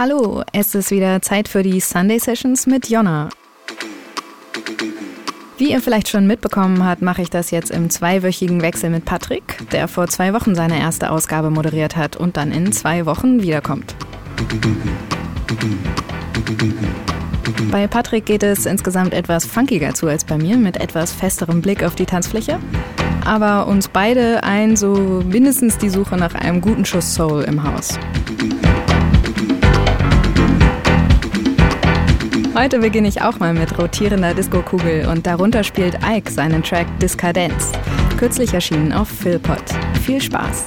Hallo, es ist wieder Zeit für die Sunday Sessions mit Jonna. Wie ihr vielleicht schon mitbekommen habt, mache ich das jetzt im zweiwöchigen Wechsel mit Patrick, der vor zwei Wochen seine erste Ausgabe moderiert hat und dann in zwei Wochen wiederkommt. Bei Patrick geht es insgesamt etwas funkiger zu als bei mir, mit etwas festerem Blick auf die Tanzfläche. Aber uns beide ein so mindestens die Suche nach einem guten Schuss Soul im Haus. Heute beginne ich auch mal mit rotierender Disco-Kugel und darunter spielt Ike seinen Track Discadenz. Kürzlich erschienen auf Philpot. Viel Spaß!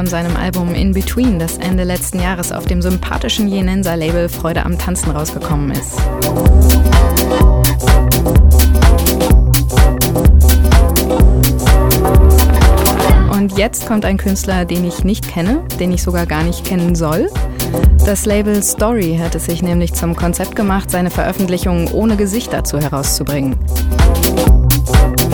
von seinem Album In Between, das Ende letzten Jahres auf dem sympathischen Jenenser-Label Freude am Tanzen rausgekommen ist. Und jetzt kommt ein Künstler, den ich nicht kenne, den ich sogar gar nicht kennen soll. Das Label Story hat es sich nämlich zum Konzept gemacht, seine Veröffentlichungen ohne Gesicht dazu herauszubringen.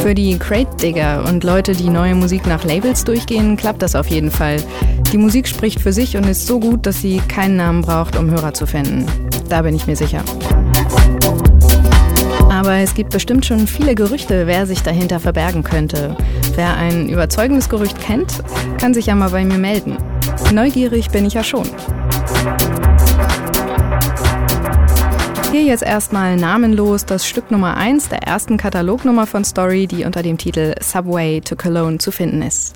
Für die Crate-Digger und Leute, die neue Musik nach Labels durchgehen, klappt das auf jeden Fall. Die Musik spricht für sich und ist so gut, dass sie keinen Namen braucht, um Hörer zu finden. Da bin ich mir sicher. Aber es gibt bestimmt schon viele Gerüchte, wer sich dahinter verbergen könnte. Wer ein überzeugendes Gerücht kennt, kann sich ja mal bei mir melden. Neugierig bin ich ja schon. Hier jetzt erstmal namenlos das Stück Nummer 1 der ersten Katalognummer von Story, die unter dem Titel Subway to Cologne zu finden ist.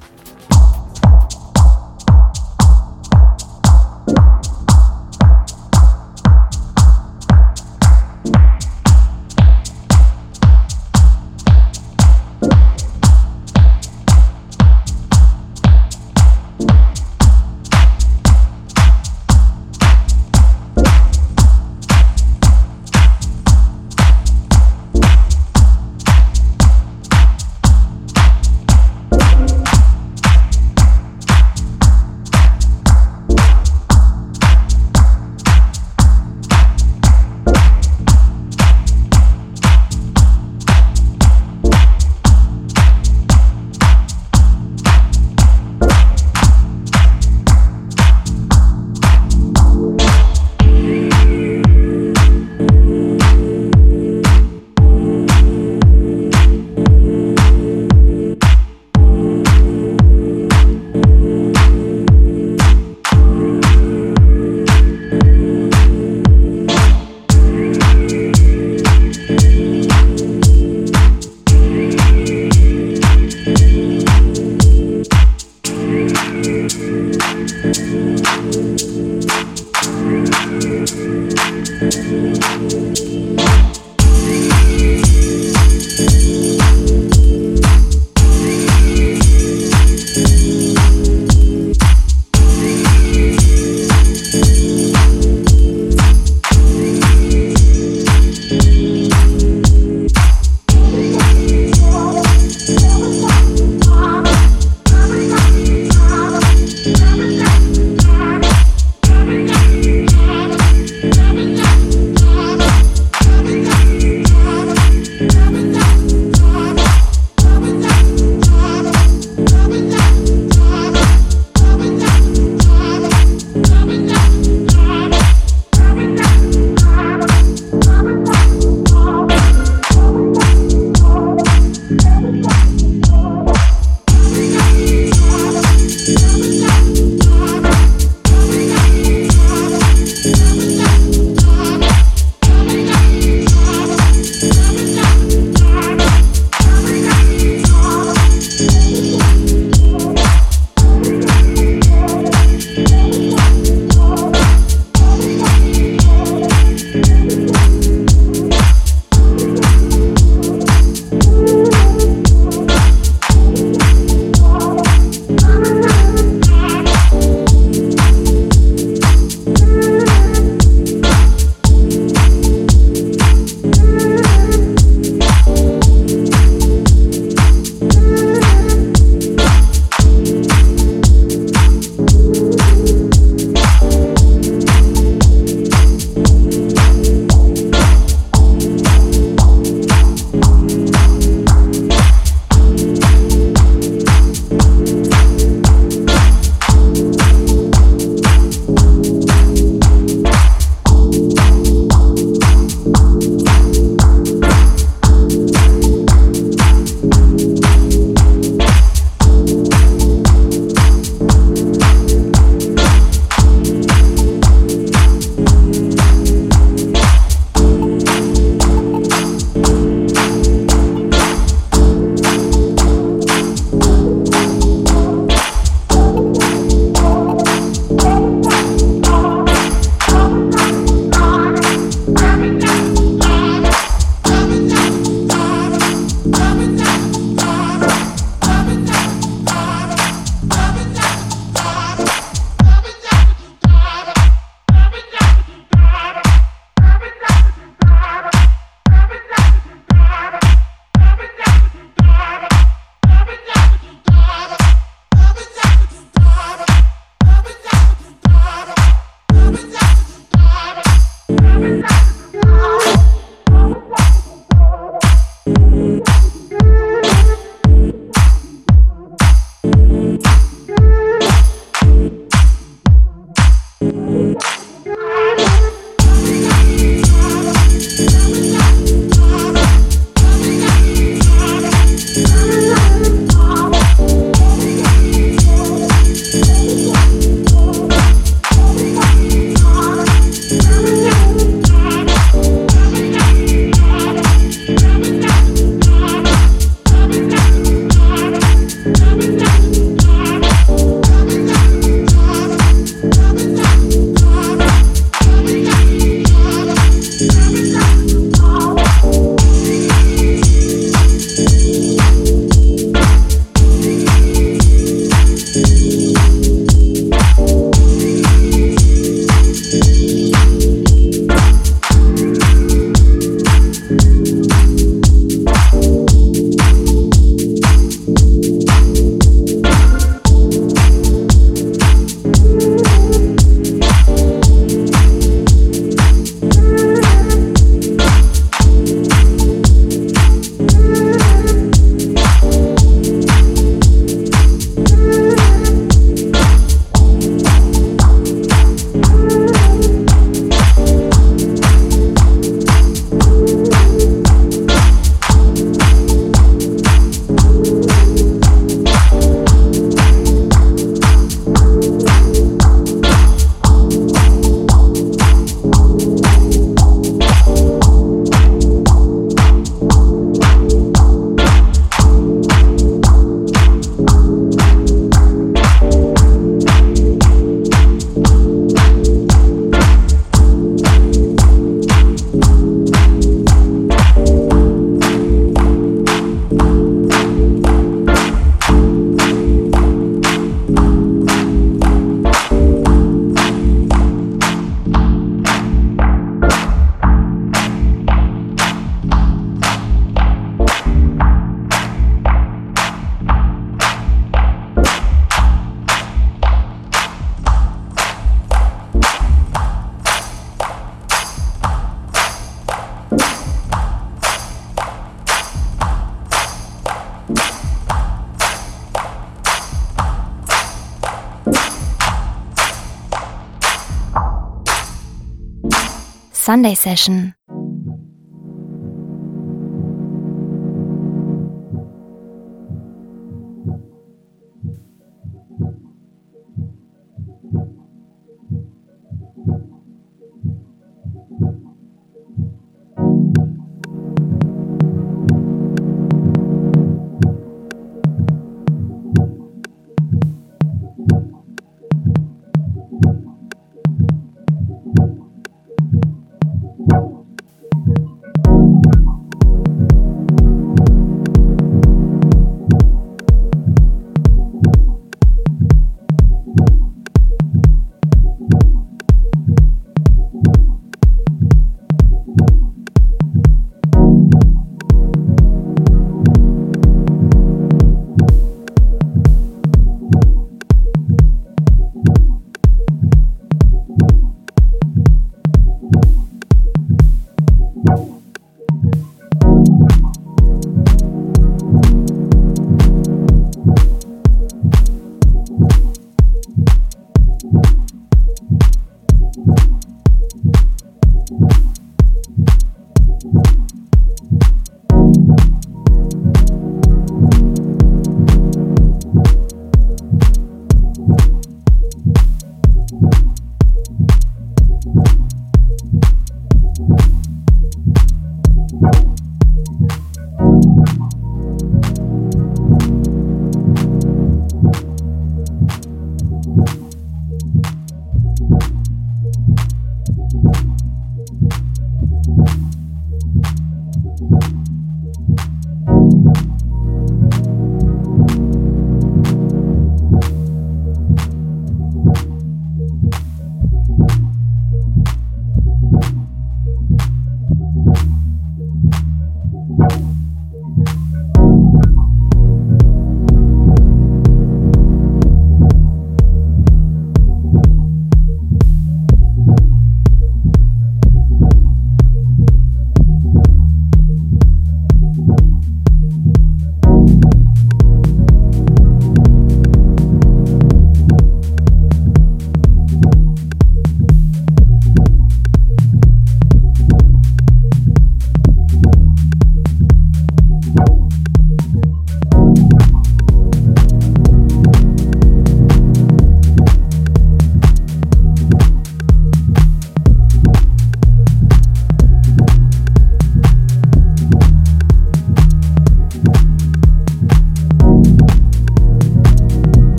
Sunday session.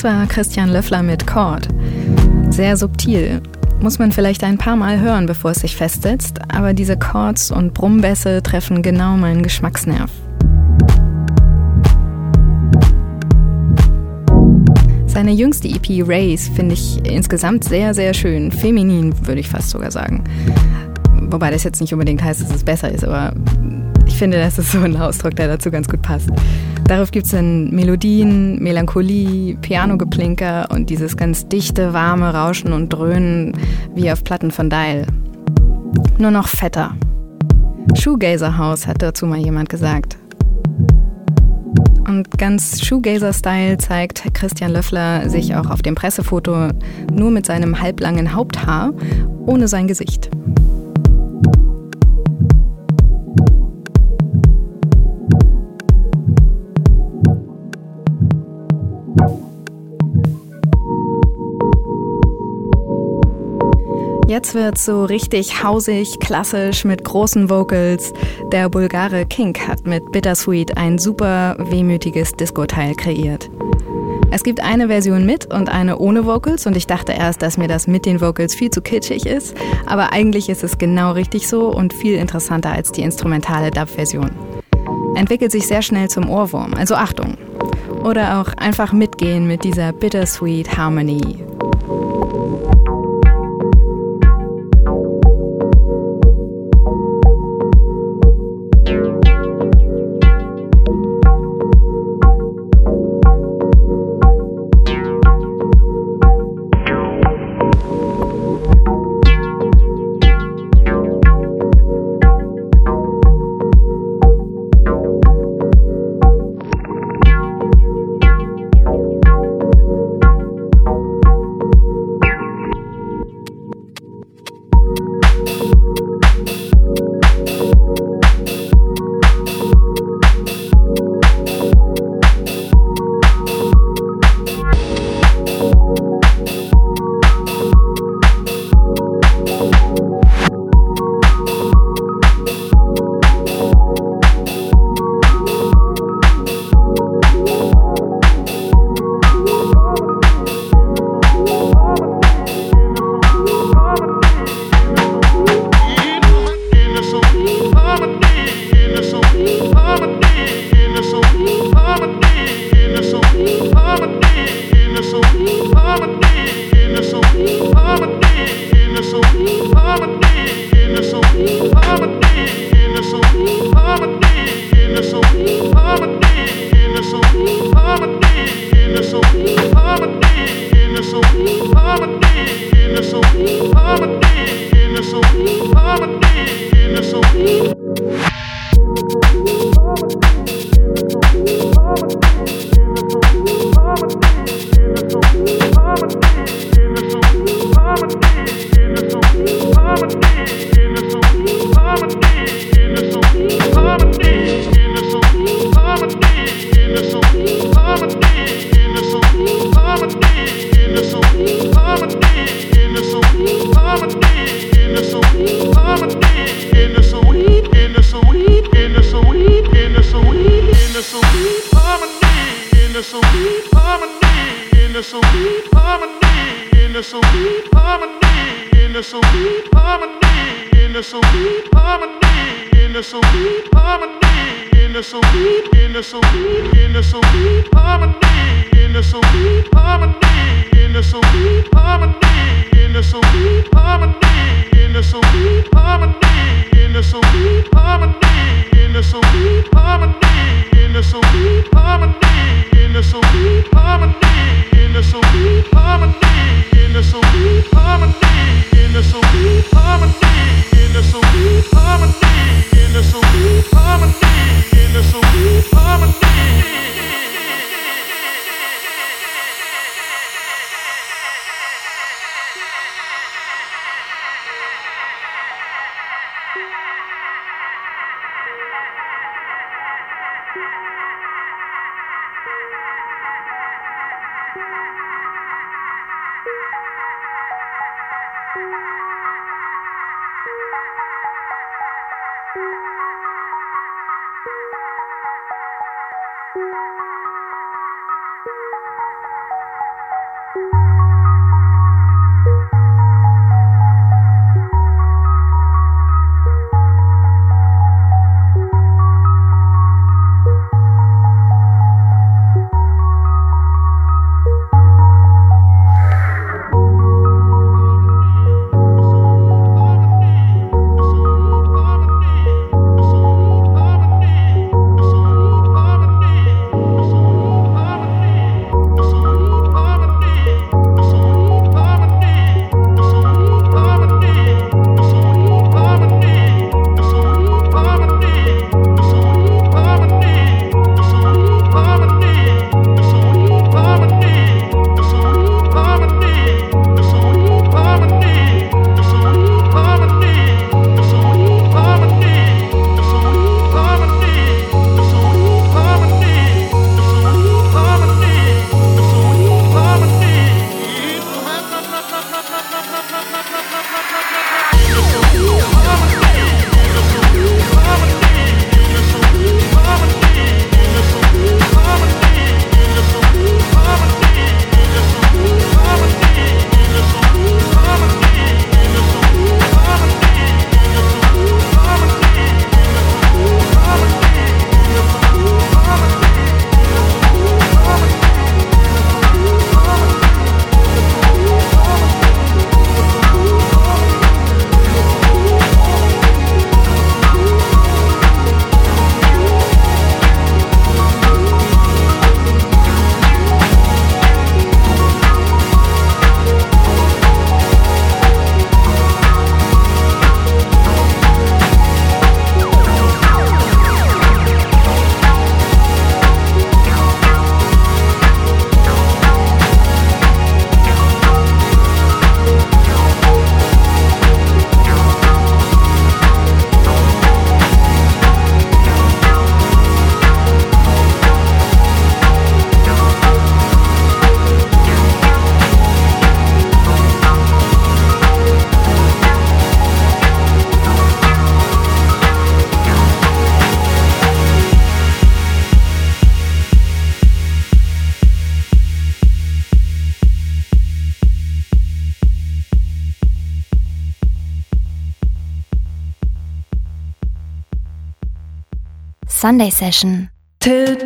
Das war Christian Löffler mit Chord. Sehr subtil. Muss man vielleicht ein paar Mal hören, bevor es sich festsetzt, aber diese Chords und Brummbässe treffen genau meinen Geschmacksnerv. Seine jüngste EP Race finde ich insgesamt sehr, sehr schön. Feminin, würde ich fast sogar sagen. Wobei das jetzt nicht unbedingt heißt, dass es besser ist, aber ich finde, das ist so ein Ausdruck, der dazu ganz gut passt. Darauf gibt es dann Melodien, Melancholie, Pianogeplinker und dieses ganz dichte, warme Rauschen und Dröhnen wie auf Platten von Dial. Nur noch fetter. Shoegazer House hat dazu mal jemand gesagt. Und ganz Shoegazer-Style zeigt Christian Löffler sich auch auf dem Pressefoto nur mit seinem halblangen Haupthaar, ohne sein Gesicht. Jetzt wird's so richtig hausig, klassisch mit großen Vocals. Der Bulgare Kink hat mit Bittersweet ein super wehmütiges Disco-Teil kreiert. Es gibt eine Version mit und eine ohne Vocals und ich dachte erst, dass mir das mit den Vocals viel zu kitschig ist, aber eigentlich ist es genau richtig so und viel interessanter als die instrumentale Dub-Version. Entwickelt sich sehr schnell zum Ohrwurm, also Achtung. Oder auch einfach mitgehen mit dieser Bittersweet Harmony. Sunday Session. By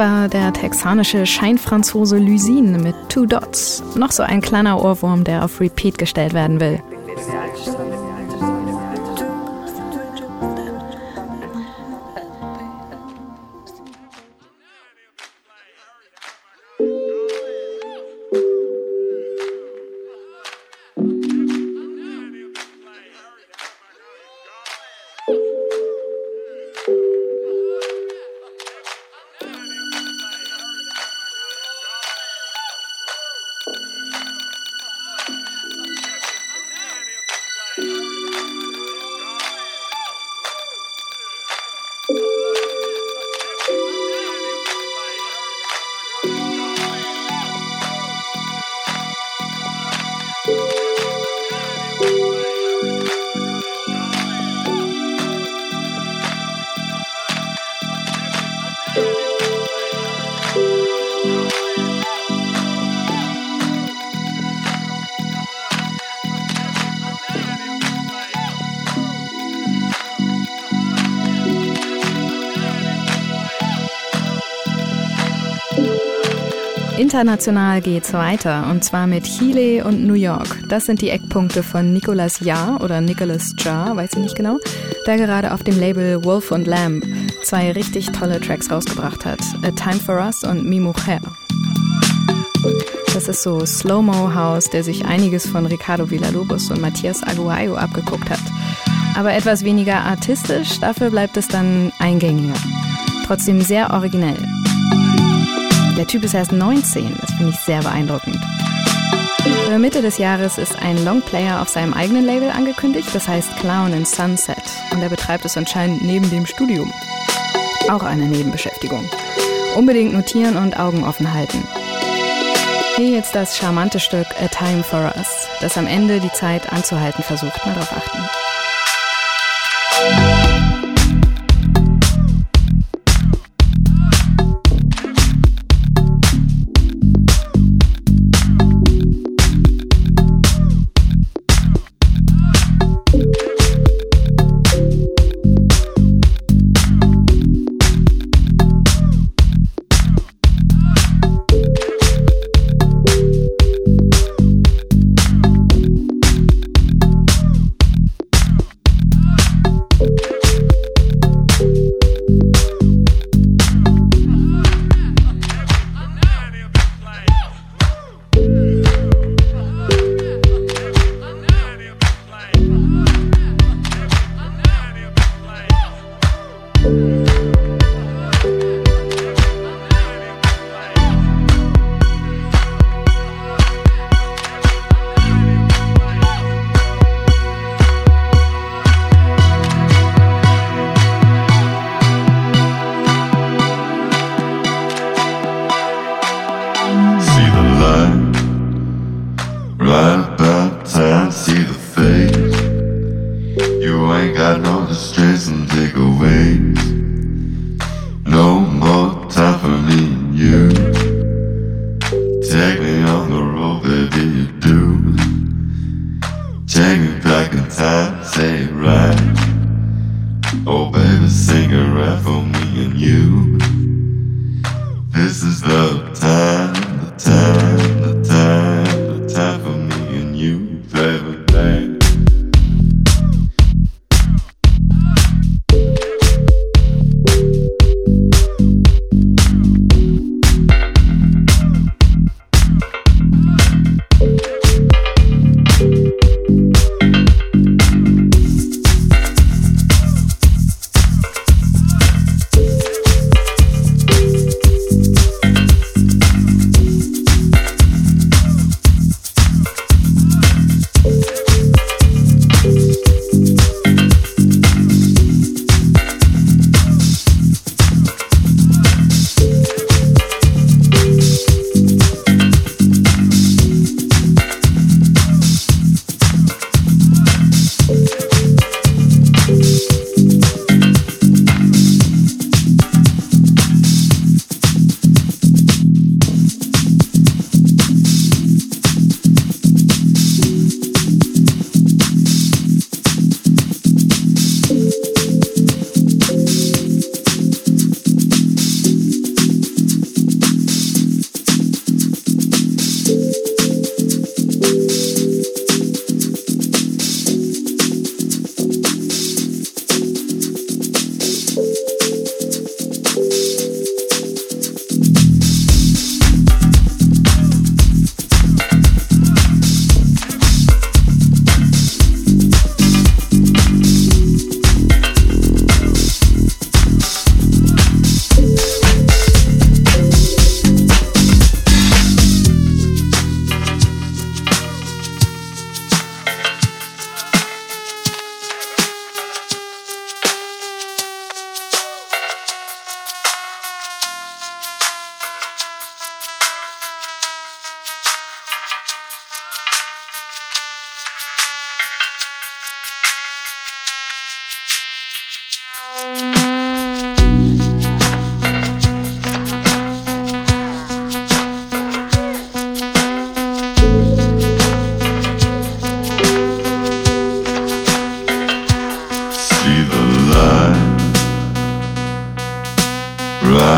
war der texanische Scheinfranzose Lysine mit Two Dots. Noch so ein kleiner Ohrwurm, der auf Repeat gestellt werden will. International geht's weiter und zwar mit Chile und New York. Das sind die Eckpunkte von Nicolas Jahr oder Nicholas Jar, weiß ich nicht genau, der gerade auf dem Label Wolf und Lamb zwei richtig tolle Tracks rausgebracht hat. A Time for Us und Mi Mujer. Das ist so Slow-Mo House, der sich einiges von Ricardo Villalobos und Matthias Aguayo abgeguckt hat. Aber etwas weniger artistisch, dafür bleibt es dann eingängiger. Trotzdem sehr originell. Der Typ ist erst 19, das finde ich sehr beeindruckend. Für Mitte des Jahres ist ein Longplayer auf seinem eigenen Label angekündigt, das heißt Clown in Sunset. Und er betreibt es anscheinend neben dem Studium. Auch eine Nebenbeschäftigung. Unbedingt notieren und Augen offen halten. Hier jetzt das charmante Stück A Time for Us, das am Ende die Zeit anzuhalten versucht. Mal drauf achten.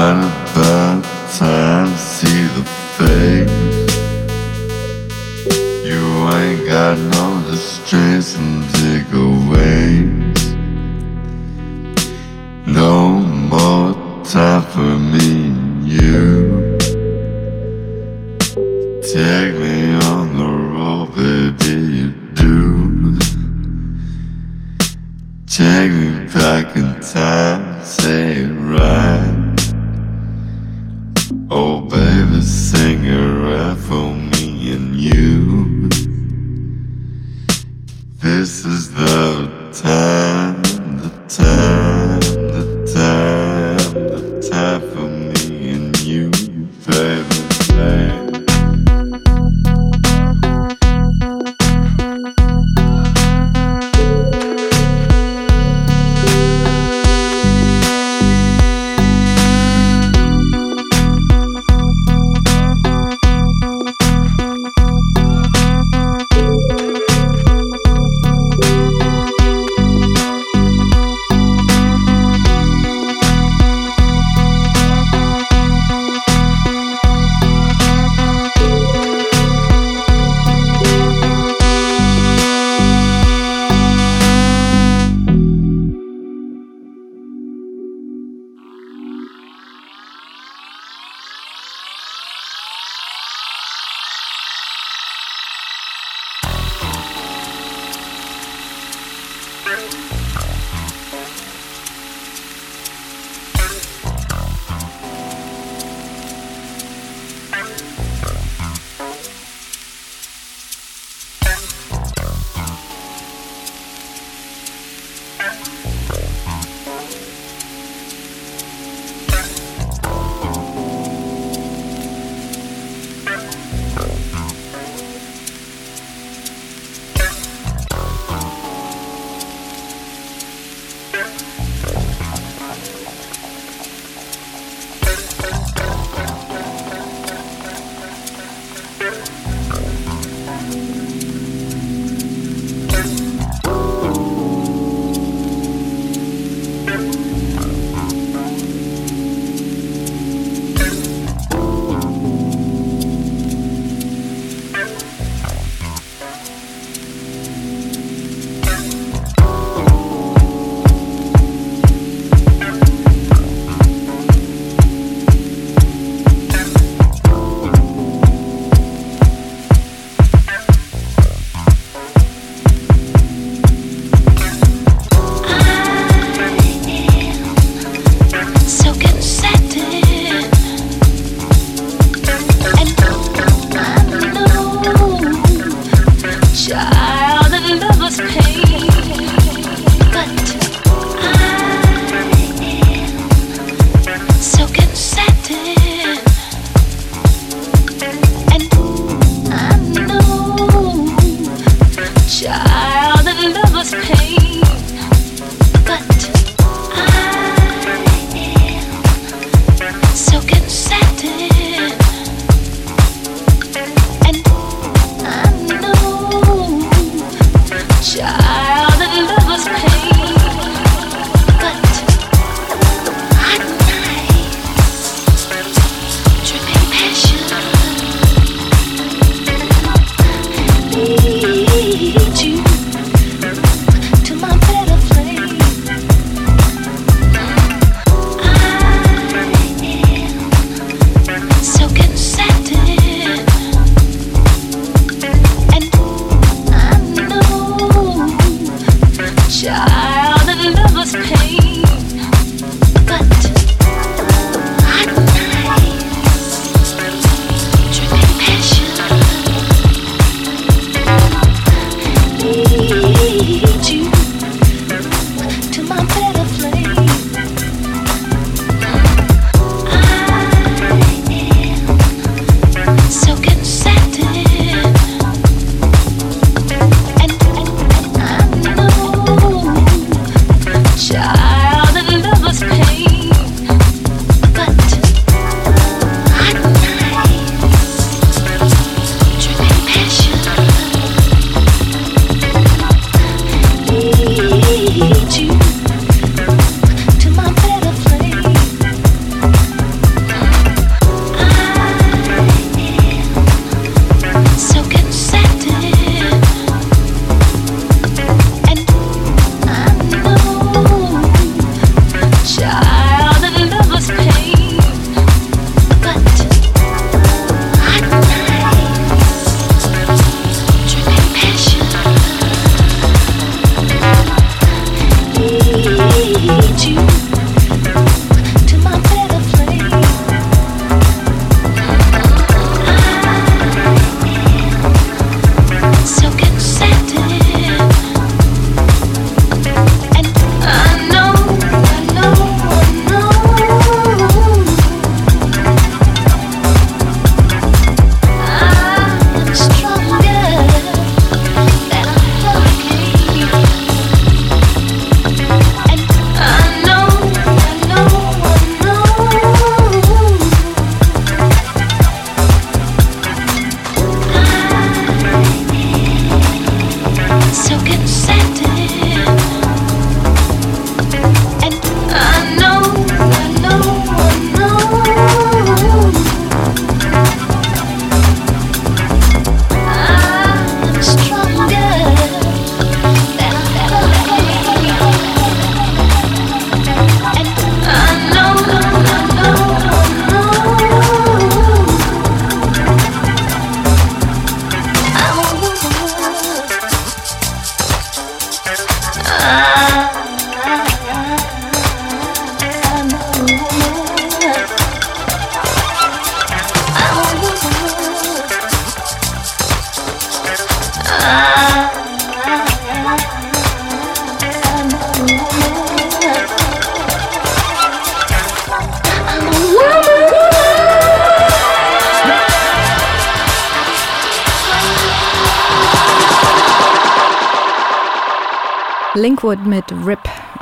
Right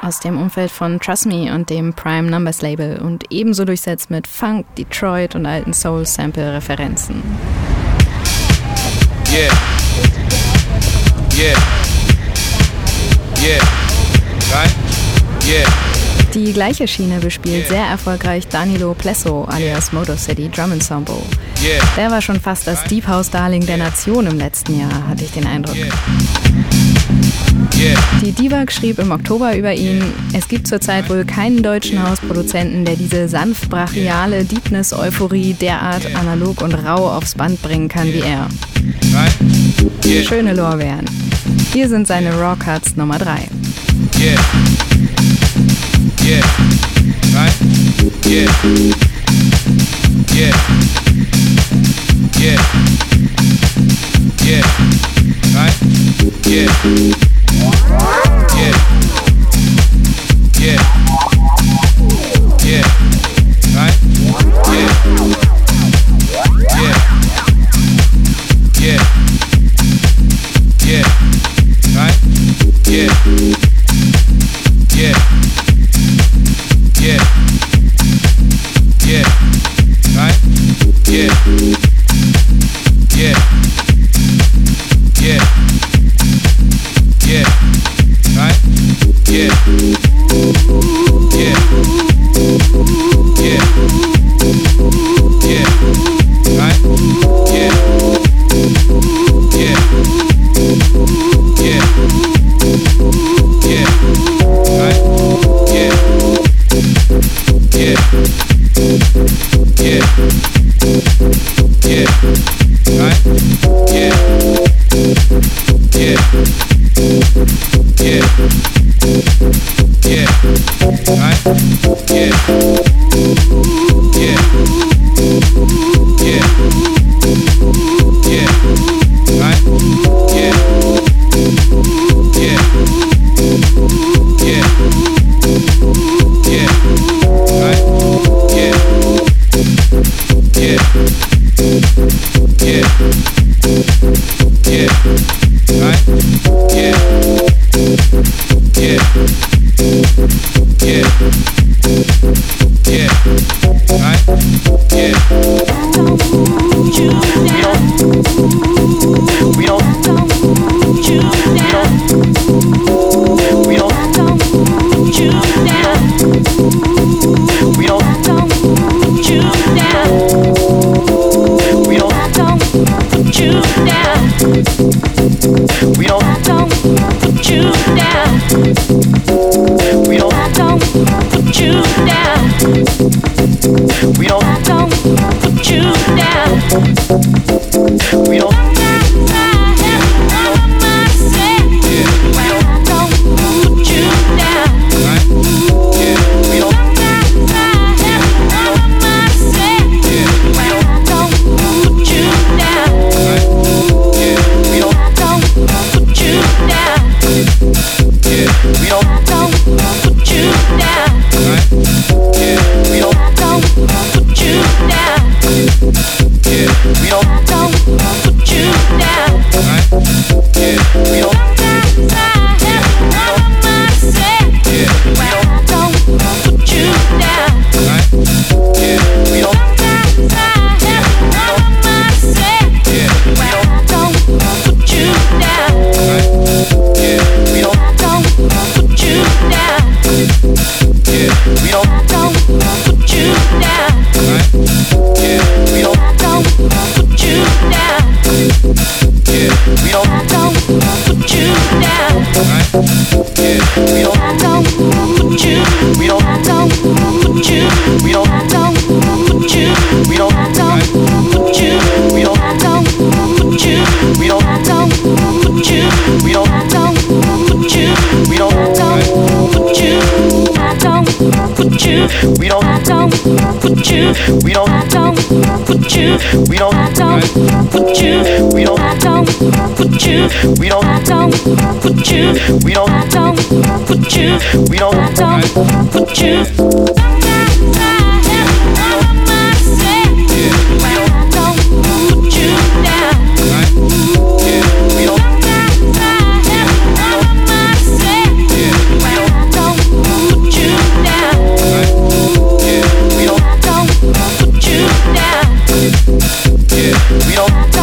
aus dem Umfeld von Trust Me und dem Prime Numbers Label und ebenso durchsetzt mit Funk, Detroit und alten Soul-Sample-Referenzen. Yeah. Yeah. Yeah. Right? Yeah. Die gleiche Schiene bespielt sehr erfolgreich Danilo Plesso alias Motor City Drum Ensemble. Der war schon fast das Deep House Darling der Nation im letzten Jahr, hatte ich den Eindruck. Die Divag schrieb im Oktober über ihn, es gibt zurzeit wohl keinen deutschen Hausproduzenten, der diese sanft brachiale Deepness-Euphorie derart analog und rau aufs Band bringen kann wie er. Schöne Lorbeeren. Hier sind seine Raw Cuts Nummer 3. Yeah. Yeah. Right? Yeah. Yeah. Yeah. Yeah. Right? Yeah. Yeah. Yeah. Ooh. We don't, I don't put you down. don't We don't. put you. We don't put you. We don't. put you. We don't. put you. We don't. put you. We don't. put you. We don't. put you. up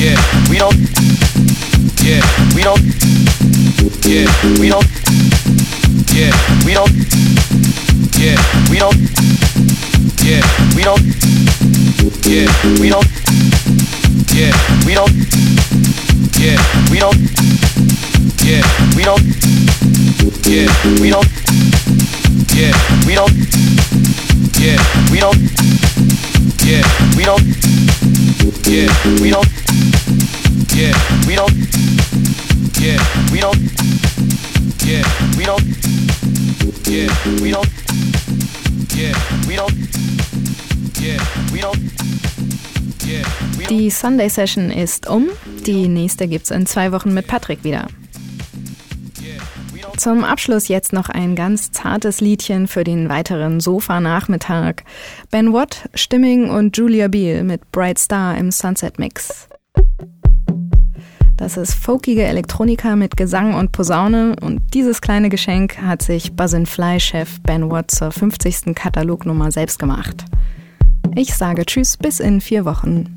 Yeah. we don't, Yeah. we don't, Yeah. we don't, Yeah. we don't, Yeah. we don't, Yeah. we don't, Yeah. we don't, Yeah. we don't, Yeah. we don't, Yeah. we don't, Yeah. we don't, Yeah. we don't, Yeah. we don't, Yeah. we don't, Yeah. we don't, Yeah. we don't, Yeah. we don't, Yeah. we don't, Yeah. we don't, Yeah. we don't, Yeah. we don't. Die Sunday Session ist um. Die nächste gibt's in zwei Wochen mit Patrick wieder. Zum Abschluss jetzt noch ein ganz zartes Liedchen für den weiteren Sofa-Nachmittag. Ben Watt, Stimming und Julia Beal mit Bright Star im Sunset Mix. Das ist folkige Elektronika mit Gesang und Posaune und dieses kleine Geschenk hat sich Buzzin' Fly-Chef Ben Watt zur 50. Katalognummer selbst gemacht. Ich sage Tschüss bis in vier Wochen.